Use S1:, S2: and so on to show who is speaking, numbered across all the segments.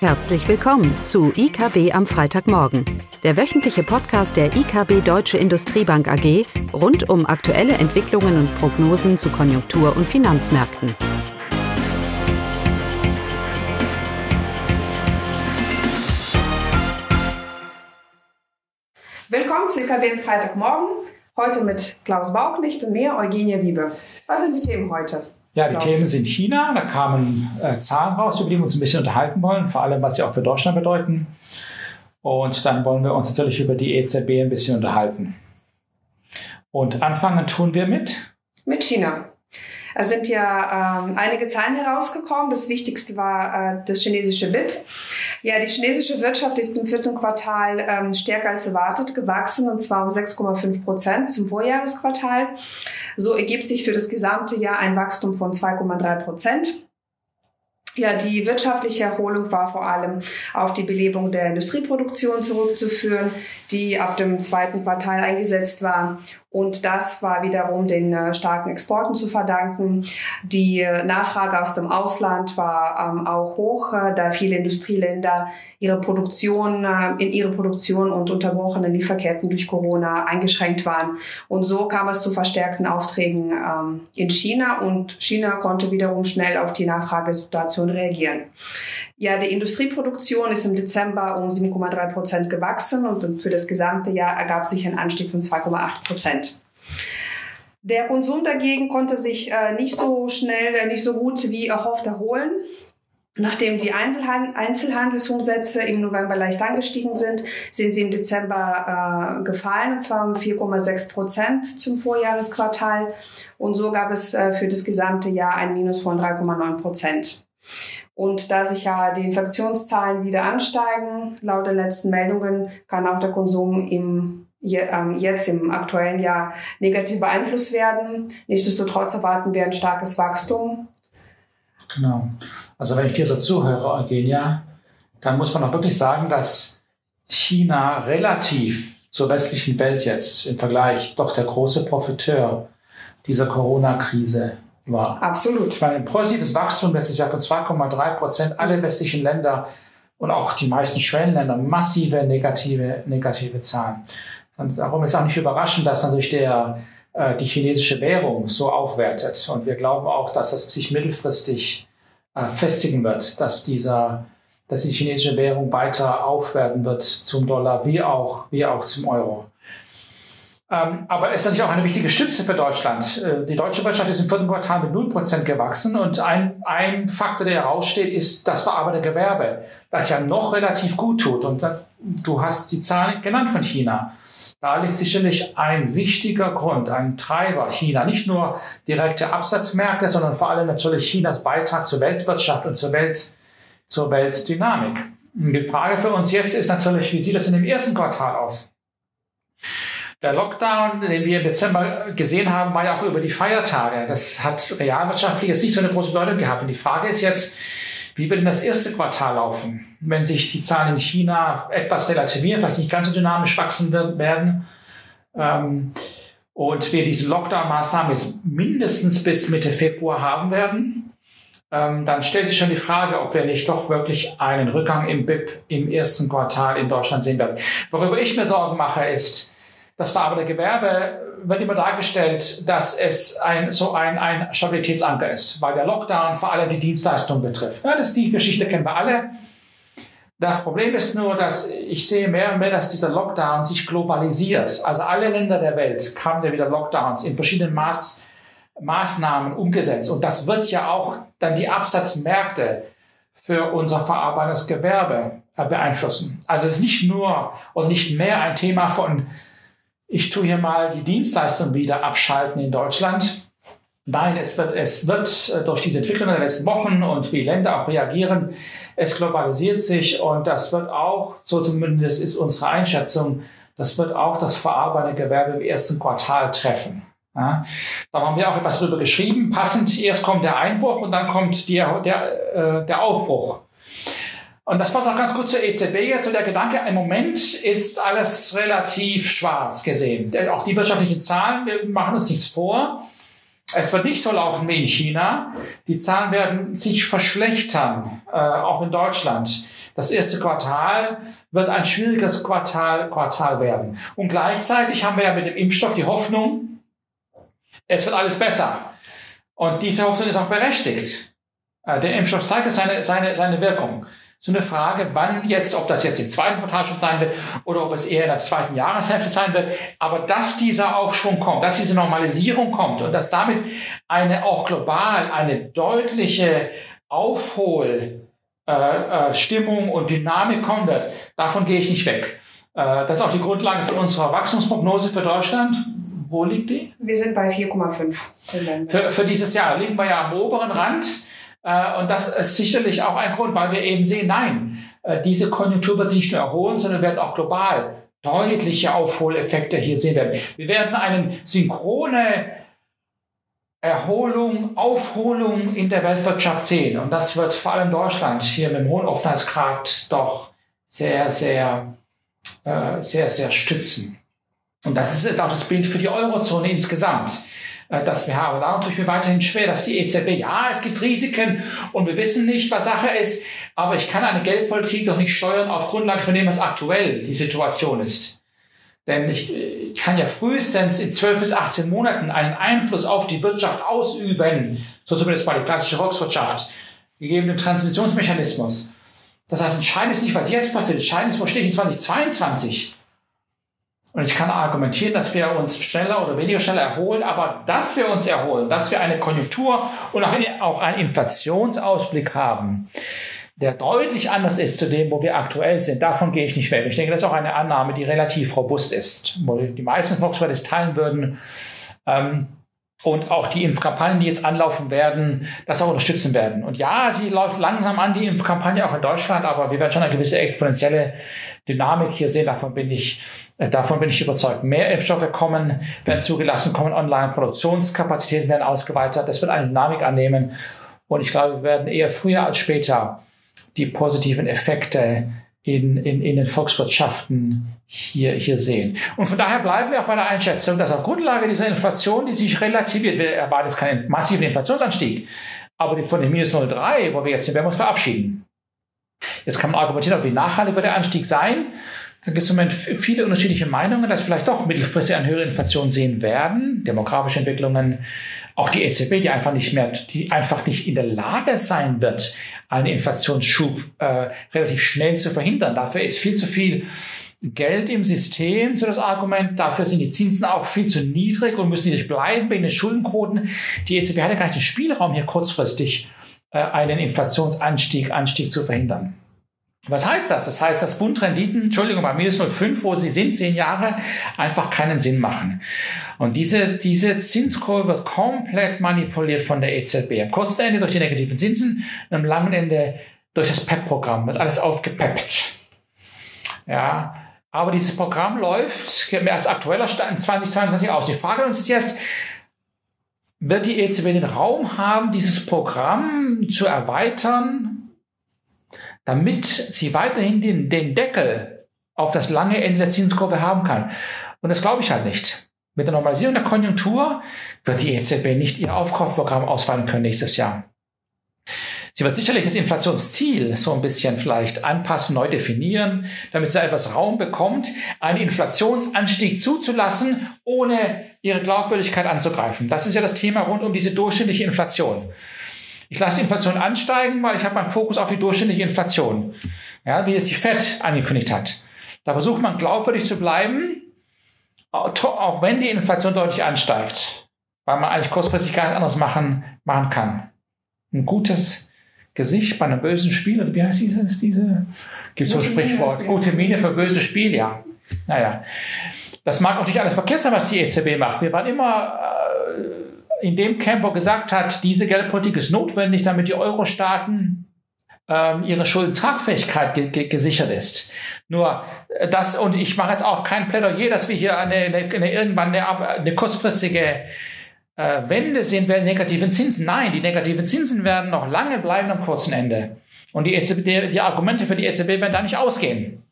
S1: Herzlich willkommen zu IKB am Freitagmorgen, der wöchentliche Podcast der IKB Deutsche Industriebank AG rund um aktuelle Entwicklungen und Prognosen zu Konjunktur- und Finanzmärkten.
S2: Willkommen zu IKB am Freitagmorgen. Heute mit Klaus Bauchlicht und mir, Eugenia Wiebe. Was sind die Themen heute?
S3: Ja, die Themen sind China. Da kamen äh, Zahlen raus, über die wir uns ein bisschen unterhalten wollen, vor allem was sie auch für Deutschland bedeuten. Und dann wollen wir uns natürlich über die EZB ein bisschen unterhalten. Und anfangen tun wir mit?
S2: Mit China. Es sind ja ähm, einige Zahlen herausgekommen. Das wichtigste war äh, das chinesische BIP. Ja, die chinesische Wirtschaft ist im vierten Quartal ähm, stärker als erwartet gewachsen und zwar um 6,5 Prozent zum Vorjahresquartal. So ergibt sich für das gesamte Jahr ein Wachstum von 2,3 Prozent. Ja, die wirtschaftliche Erholung war vor allem auf die Belebung der Industrieproduktion zurückzuführen, die ab dem zweiten Quartal eingesetzt war. Und das war wiederum den äh, starken Exporten zu verdanken. Die äh, Nachfrage aus dem Ausland war ähm, auch hoch, äh, da viele Industrieländer ihre Produktion, in ihre Produktion und unterbrochene Lieferketten durch Corona eingeschränkt waren. Und so kam es zu verstärkten Aufträgen ähm, in China und China konnte wiederum schnell auf die Nachfragesituation reagieren. Ja, die Industrieproduktion ist im Dezember um 7,3 Prozent gewachsen und für das gesamte Jahr ergab sich ein Anstieg von 2,8 Prozent. Der Konsum dagegen konnte sich äh, nicht so schnell, äh, nicht so gut wie erhofft erholen. Nachdem die Einzelhandelsumsätze im November leicht angestiegen sind, sind sie im Dezember äh, gefallen, und zwar um 4,6 Prozent zum Vorjahresquartal. Und so gab es äh, für das gesamte Jahr ein Minus von 3,9 Prozent. Und da sich ja die Infektionszahlen wieder ansteigen, laut den letzten Meldungen, kann auch der Konsum im, ähm, jetzt im aktuellen Jahr negativ beeinflusst werden. Nichtsdestotrotz erwarten wir ein starkes Wachstum.
S3: Genau. Also wenn ich dir so zuhöre, Eugenia, dann muss man auch wirklich sagen, dass China relativ zur westlichen Welt jetzt im Vergleich doch der große Profiteur dieser Corona-Krise war.
S2: Absolut.
S3: Ich meine, ein positives Wachstum letztes Jahr von 2,3 Prozent. Alle westlichen Länder und auch die meisten Schwellenländer massive negative, negative Zahlen. Und darum ist auch nicht überraschend, dass natürlich der, äh, die chinesische Währung so aufwertet. Und wir glauben auch, dass das sich mittelfristig äh, festigen wird, dass dieser, dass die chinesische Währung weiter aufwerten wird zum Dollar wie auch, wie auch zum Euro. Ähm, aber es ist natürlich auch eine wichtige Stütze für Deutschland. Äh, die deutsche Wirtschaft ist im vierten Quartal mit 0% gewachsen und ein, ein Faktor, der heraussteht, ist das verarbeitende Gewerbe, das ja noch relativ gut tut. Und du hast die Zahlen genannt von China. Da liegt sicherlich ein wichtiger Grund, ein Treiber China. Nicht nur direkte Absatzmärkte, sondern vor allem natürlich Chinas Beitrag zur Weltwirtschaft und zur Welt, zur Weltdynamik. Die Frage für uns jetzt ist natürlich, wie sieht das in dem ersten Quartal aus? Der Lockdown, den wir im Dezember gesehen haben, war ja auch über die Feiertage. Das hat realwirtschaftlich jetzt nicht so eine große Bedeutung gehabt. Und die Frage ist jetzt, wie wird denn das erste Quartal laufen, wenn sich die Zahlen in China etwas relativieren, vielleicht nicht ganz so dynamisch wachsen werden? Ähm, und wir diese Lockdown-Maßnahmen jetzt mindestens bis Mitte Februar haben werden, ähm, dann stellt sich schon die Frage, ob wir nicht doch wirklich einen Rückgang im BIP im ersten Quartal in Deutschland sehen werden. Worüber ich mir Sorgen mache, ist, das verarbeitende Gewerbe wird immer dargestellt, dass es ein, so ein, ein Stabilitätsanker ist, weil der Lockdown vor allem die Dienstleistung betrifft. Ja, das die Geschichte, kennen wir alle. Das Problem ist nur, dass ich sehe mehr und mehr, dass dieser Lockdown sich globalisiert. Also alle Länder der Welt haben ja wieder Lockdowns in verschiedenen Maß, Maßnahmen umgesetzt. Und das wird ja auch dann die Absatzmärkte für unser verarbeitendes Gewerbe äh, beeinflussen. Also es ist nicht nur und nicht mehr ein Thema von ich tue hier mal die Dienstleistung wieder abschalten in Deutschland. Nein, es wird, es wird äh, durch diese Entwicklung der letzten Wochen und wie Länder auch reagieren, es globalisiert sich und das wird auch, so zumindest ist unsere Einschätzung, das wird auch das verarbeitende Gewerbe im ersten Quartal treffen. Ja, da haben wir auch etwas drüber geschrieben. Passend, erst kommt der Einbruch und dann kommt die, der, äh, der Aufbruch. Und das passt auch ganz gut zur EZB jetzt. Und der Gedanke, im Moment ist alles relativ schwarz gesehen. Auch die wirtschaftlichen Zahlen, wir machen uns nichts vor. Es wird nicht so laufen wie in China. Die Zahlen werden sich verschlechtern, äh, auch in Deutschland. Das erste Quartal wird ein schwieriges Quartal, Quartal werden. Und gleichzeitig haben wir ja mit dem Impfstoff die Hoffnung, es wird alles besser. Und diese Hoffnung ist auch berechtigt. Äh, der Impfstoff zeigt seine, seine, seine Wirkung so eine Frage, wann jetzt, ob das jetzt im zweiten Quartal schon sein wird oder ob es eher in der zweiten Jahreshälfte sein wird. Aber dass dieser Aufschwung kommt, dass diese Normalisierung kommt und dass damit eine auch global eine deutliche Aufholstimmung äh, äh, und Dynamik kommen wird, davon gehe ich nicht weg. Äh, das ist auch die Grundlage für unsere Wachstumsprognose für Deutschland. Wo liegt die?
S2: Wir sind bei 4,5.
S3: Für, für dieses Jahr liegen wir ja am oberen Rand. Äh, und das ist sicherlich auch ein Grund, weil wir eben sehen, nein, äh, diese Konjunktur wird sich nicht nur erholen, sondern werden auch global deutliche Aufholeffekte hier sehen werden. Wir werden eine synchrone Erholung, Aufholung in der Weltwirtschaft sehen. Und das wird vor allem Deutschland hier mit dem hohen Offenheitsgrad doch sehr, sehr, äh, sehr, sehr stützen. Und das ist auch das Bild für die Eurozone insgesamt. Äh, das wir haben. Darum tue ich mir weiterhin schwer, dass die EZB, ja, es gibt Risiken und wir wissen nicht, was Sache ist, aber ich kann eine Geldpolitik doch nicht steuern auf Grundlage von dem, was aktuell die Situation ist. Denn ich, ich kann ja frühestens in 12 bis 18 Monaten einen Einfluss auf die Wirtschaft ausüben, so zumindest mal die klassische Volkswirtschaft, gegeben dem Transmissionsmechanismus. Das heißt, entscheidend ist nicht, was jetzt passiert, entscheidend ist, wo stehe ich in 2022. Und ich kann argumentieren, dass wir uns schneller oder weniger schnell erholen, aber dass wir uns erholen, dass wir eine Konjunktur und auch einen Inflationsausblick haben, der deutlich anders ist zu dem, wo wir aktuell sind, davon gehe ich nicht weg. Ich denke, das ist auch eine Annahme, die relativ robust ist, wo die meisten Volkswirte es teilen würden. Ähm, und auch die Impfkampagnen, die jetzt anlaufen werden, das auch unterstützen werden. Und ja, sie läuft langsam an, die Impfkampagne auch in Deutschland, aber wir werden schon eine gewisse exponentielle Dynamik hier sehen. Davon bin ich, äh, davon bin ich überzeugt. Mehr Impfstoffe kommen, werden zugelassen, kommen online, Produktionskapazitäten werden ausgeweitet. Das wird eine Dynamik annehmen. Und ich glaube, wir werden eher früher als später die positiven Effekte in, in, in den Volkswirtschaften hier, hier sehen. Und von daher bleiben wir auch bei der Einschätzung, dass auf Grundlage dieser Inflation, die sich relativiert, wir erwarten jetzt keinen massiven Inflationsanstieg, aber von dem minus 0,3, wo wir jetzt sind, werden wir uns verabschieden. Jetzt kann man argumentieren, wie nachhaltig wird der Anstieg sein. Da gibt es im Moment viele unterschiedliche Meinungen, dass vielleicht doch mittelfristig eine höhere Inflation sehen werden, demografische Entwicklungen, auch die EZB, die einfach nicht mehr, die einfach nicht in der Lage sein wird, einen Inflationsschub äh, relativ schnell zu verhindern. Dafür ist viel zu viel Geld im System, so das Argument. Dafür sind die Zinsen auch viel zu niedrig und müssen nicht bleiben wegen den Schuldenquoten. Die EZB hat ja gar nicht den Spielraum, hier kurzfristig einen Inflationsanstieg Anstieg zu verhindern. Was heißt das? Das heißt, dass Bundrenditen, Entschuldigung, bei minus 0,5, wo sie sind, zehn Jahre, einfach keinen Sinn machen. Und diese, diese Zinskurve wird komplett manipuliert von der EZB. Am kurzen Ende durch die negativen Zinsen, am langen Ende durch das PEP-Programm wird alles aufgepeppt. Ja. Aber dieses Programm läuft als aktueller Stand 2022 aus. Die Frage uns ist jetzt, wird die EZB den Raum haben, dieses Programm zu erweitern damit sie weiterhin den, den Deckel auf das lange Ende der Zinskurve haben kann. Und das glaube ich halt nicht. Mit der Normalisierung der Konjunktur wird die EZB nicht ihr Aufkaufprogramm ausfallen können nächstes Jahr. Sie wird sicherlich das Inflationsziel so ein bisschen vielleicht anpassen, neu definieren, damit sie etwas Raum bekommt, einen Inflationsanstieg zuzulassen, ohne ihre Glaubwürdigkeit anzugreifen. Das ist ja das Thema rund um diese durchschnittliche Inflation. Ich lasse die Inflation ansteigen, weil ich habe meinen Fokus auf die durchschnittliche Inflation, ja, wie es die FED angekündigt hat. Da versucht man glaubwürdig zu bleiben, auch wenn die Inflation deutlich ansteigt, weil man eigentlich kurzfristig gar nichts anderes machen, machen kann. Ein gutes Gesicht bei einem bösen Spiel, oder wie heißt dieses, diese, gibt so ein Sprichwort, gute Miene für böses Spiel, ja. Naja. Das mag auch nicht alles verkehrt sein, was die EZB macht. Wir waren immer äh, in dem Camp, wo gesagt hat, diese Geldpolitik ist notwendig, damit die Euro-Staaten ähm, ihre Schuldentragfähigkeit ge ge gesichert ist. Nur äh, das, und ich mache jetzt auch kein Plädoyer, dass wir hier eine, eine, eine irgendwann eine, eine kurzfristige äh, Wende sehen werden, negativen Zinsen. Nein, die negativen Zinsen werden noch lange bleiben am kurzen Ende. Und die, EZB, die, die Argumente für die EZB werden da nicht ausgehen.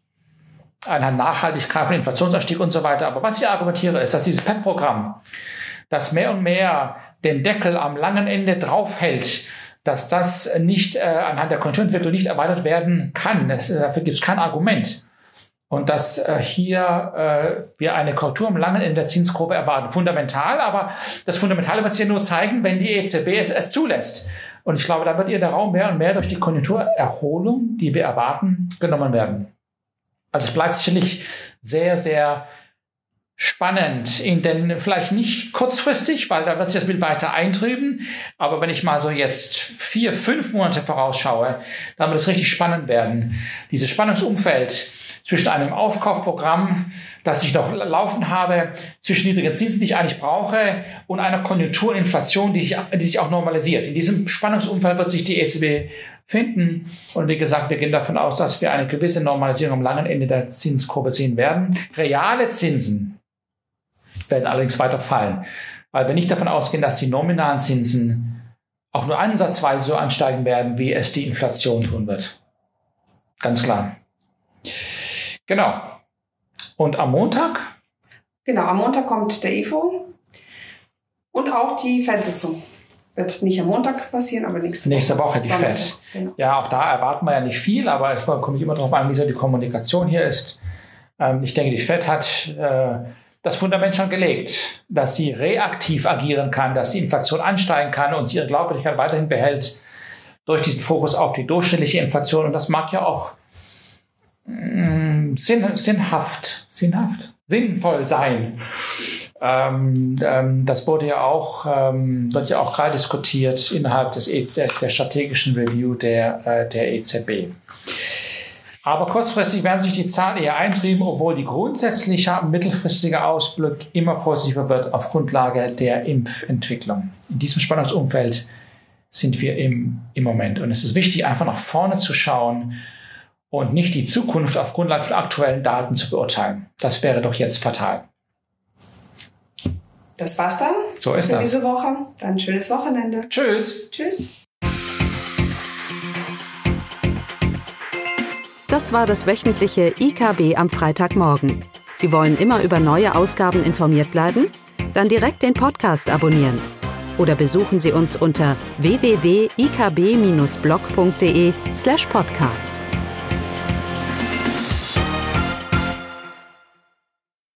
S3: Eine Nachhaltigkeit, Inflationsanstieg und so weiter. Aber was ich argumentiere, ist, dass dieses PEP-Programm das mehr und mehr den Deckel am langen Ende draufhält, dass das nicht äh, anhand der Konjunkturentwicklung nicht erweitert werden kann. Das, äh, dafür gibt es kein Argument. Und dass äh, hier äh, wir eine Korrektur am langen Ende der Zinskurve erwarten. Fundamental, aber das Fundamentale wird sich ja nur zeigen, wenn die EZB es, es zulässt. Und ich glaube, da wird ihr der Raum mehr und mehr durch die Konjunkturerholung, die wir erwarten, genommen werden. Also es bleibt sicherlich sehr, sehr spannend, in den vielleicht nicht kurzfristig, weil da wird sich das Bild weiter eintrüben, aber wenn ich mal so jetzt vier, fünf Monate vorausschaue, dann wird es richtig spannend werden. Dieses Spannungsumfeld zwischen einem Aufkaufprogramm, das ich noch laufen habe, zwischen niedrigen Zinsen, die ich eigentlich brauche, und einer Konjunktur und Inflation, die sich, die sich auch normalisiert. In diesem Spannungsumfeld wird sich die EZB finden. Und wie gesagt, wir gehen davon aus, dass wir eine gewisse Normalisierung am langen Ende der Zinskurve sehen werden. Reale Zinsen werden allerdings weiter fallen, weil wir nicht davon ausgehen, dass die nominalen Zinsen auch nur ansatzweise so ansteigen werden, wie es die Inflation tun wird. Ganz klar. Genau. Und am Montag?
S2: Genau, am Montag kommt der EFO und auch die Fed-Sitzung. Wird nicht am Montag passieren, aber nächste
S3: Woche. Nächste Woche die Fed. Genau. Ja, auch da erwarten wir ja nicht viel, aber es kommt immer darauf an, wie so die Kommunikation hier ist. Ähm, ich denke, die Fed hat äh, das Fundament schon gelegt, dass sie reaktiv agieren kann, dass die Inflation ansteigen kann und sie ihre Glaubwürdigkeit weiterhin behält durch diesen Fokus auf die durchschnittliche Inflation. Und das mag ja auch mh, sinn, sinnhaft, sinnhaft, sinnvoll sein. Ähm, ähm, das wurde ja auch, ähm, wird ja auch gerade diskutiert innerhalb des, e der, der strategischen Review der, äh, der EZB. Aber kurzfristig werden sich die Zahlen eher eintrieben, obwohl die grundsätzliche mittelfristige Ausblick immer positiver wird auf Grundlage der Impfentwicklung. In diesem Spannungsumfeld sind wir im, im Moment. Und es ist wichtig, einfach nach vorne zu schauen und nicht die Zukunft auf Grundlage von aktuellen Daten zu beurteilen. Das wäre doch jetzt fatal.
S2: Das war's dann.
S3: So ist
S2: für
S3: das.
S2: diese Woche. Dann ein schönes Wochenende.
S3: Tschüss.
S2: Tschüss.
S1: Das war das wöchentliche IKB am Freitagmorgen. Sie wollen immer über neue Ausgaben informiert bleiben? Dann direkt den Podcast abonnieren. Oder besuchen Sie uns unter www.ikb-blog.de slash podcast.